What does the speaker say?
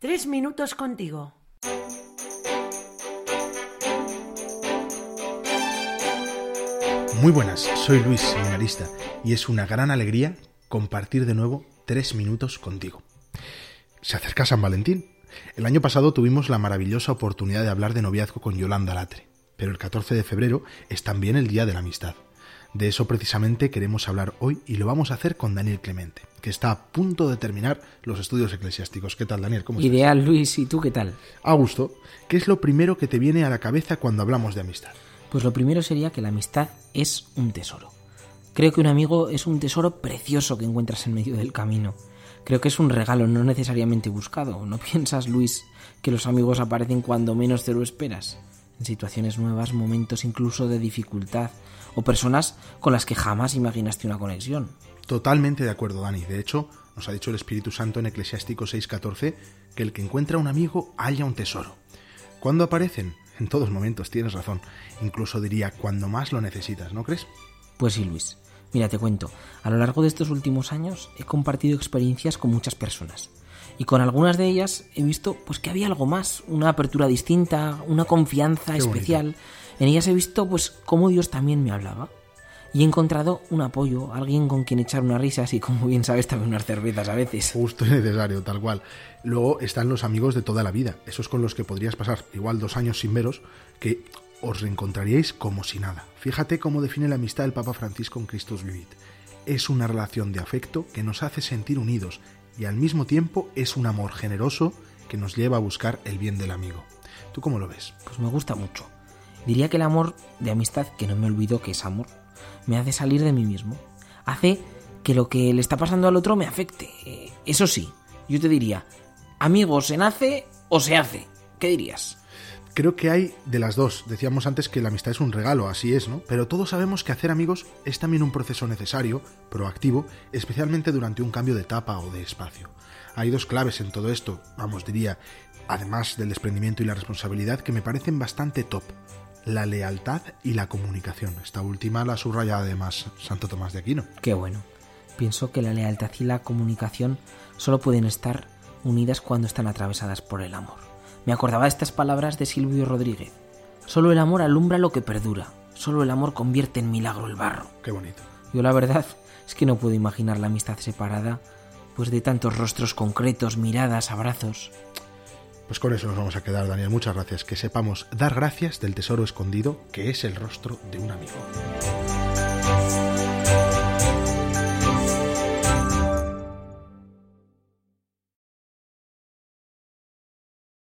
Tres minutos contigo. Muy buenas, soy Luis Seminarista y es una gran alegría compartir de nuevo tres minutos contigo. Se acerca San Valentín. El año pasado tuvimos la maravillosa oportunidad de hablar de noviazgo con Yolanda Latre, pero el 14 de febrero es también el Día de la Amistad. De eso precisamente queremos hablar hoy y lo vamos a hacer con Daniel Clemente, que está a punto de terminar los estudios eclesiásticos. ¿Qué tal, Daniel? ¿Cómo estás? Ideal, Luis. ¿Y tú qué tal? Augusto, ¿qué es lo primero que te viene a la cabeza cuando hablamos de amistad? Pues lo primero sería que la amistad es un tesoro. Creo que un amigo es un tesoro precioso que encuentras en medio del camino. Creo que es un regalo no necesariamente buscado. ¿No piensas, Luis, que los amigos aparecen cuando menos te lo esperas? En situaciones nuevas, momentos incluso de dificultad, o personas con las que jamás imaginaste una conexión. Totalmente de acuerdo, Dani. De hecho, nos ha dicho el Espíritu Santo en Eclesiástico 6:14 que el que encuentra un amigo halla un tesoro. ¿Cuándo aparecen? En todos momentos, tienes razón. Incluso diría cuando más lo necesitas, ¿no crees? Pues sí, Luis. Mira, te cuento. A lo largo de estos últimos años he compartido experiencias con muchas personas. Y con algunas de ellas he visto pues que había algo más, una apertura distinta, una confianza Qué especial. bonito. En ellas he visto pues cómo Dios también me hablaba. Y he encontrado un apoyo, alguien con quien echar unas risas y como bien sabes también unas cervezas a veces. Justo y necesario, tal cual. Luego están los amigos de toda la vida, esos con los que podrías pasar igual dos años sin veros, que os reencontraríais como si nada. Fíjate cómo define la amistad el Papa Francisco en Christus Vivit. Es una relación de afecto que nos hace sentir unidos y al mismo tiempo es un amor generoso que nos lleva a buscar el bien del amigo. ¿Tú cómo lo ves? Pues me gusta mucho. Diría que el amor de amistad, que no me olvido que es amor, me hace salir de mí mismo. Hace que lo que le está pasando al otro me afecte. Eh, Eso sí, yo te diría, amigo, ¿se nace o se hace? ¿Qué dirías? Creo que hay de las dos. Decíamos antes que la amistad es un regalo, así es, ¿no? Pero todos sabemos que hacer amigos es también un proceso necesario, proactivo, especialmente durante un cambio de etapa o de espacio. Hay dos claves en todo esto, vamos, diría, además del desprendimiento y la responsabilidad, que me parecen bastante top. La lealtad y la comunicación. Esta última la subraya además Santo Tomás de Aquino. Qué bueno. Pienso que la lealtad y la comunicación solo pueden estar unidas cuando están atravesadas por el amor. Me acordaba de estas palabras de Silvio Rodríguez. Solo el amor alumbra lo que perdura. Solo el amor convierte en milagro el barro. Qué bonito. Yo la verdad es que no puedo imaginar la amistad separada, pues de tantos rostros concretos, miradas, abrazos. Pues con eso nos vamos a quedar, Daniel. Muchas gracias. Que sepamos dar gracias del tesoro escondido que es el rostro de un amigo.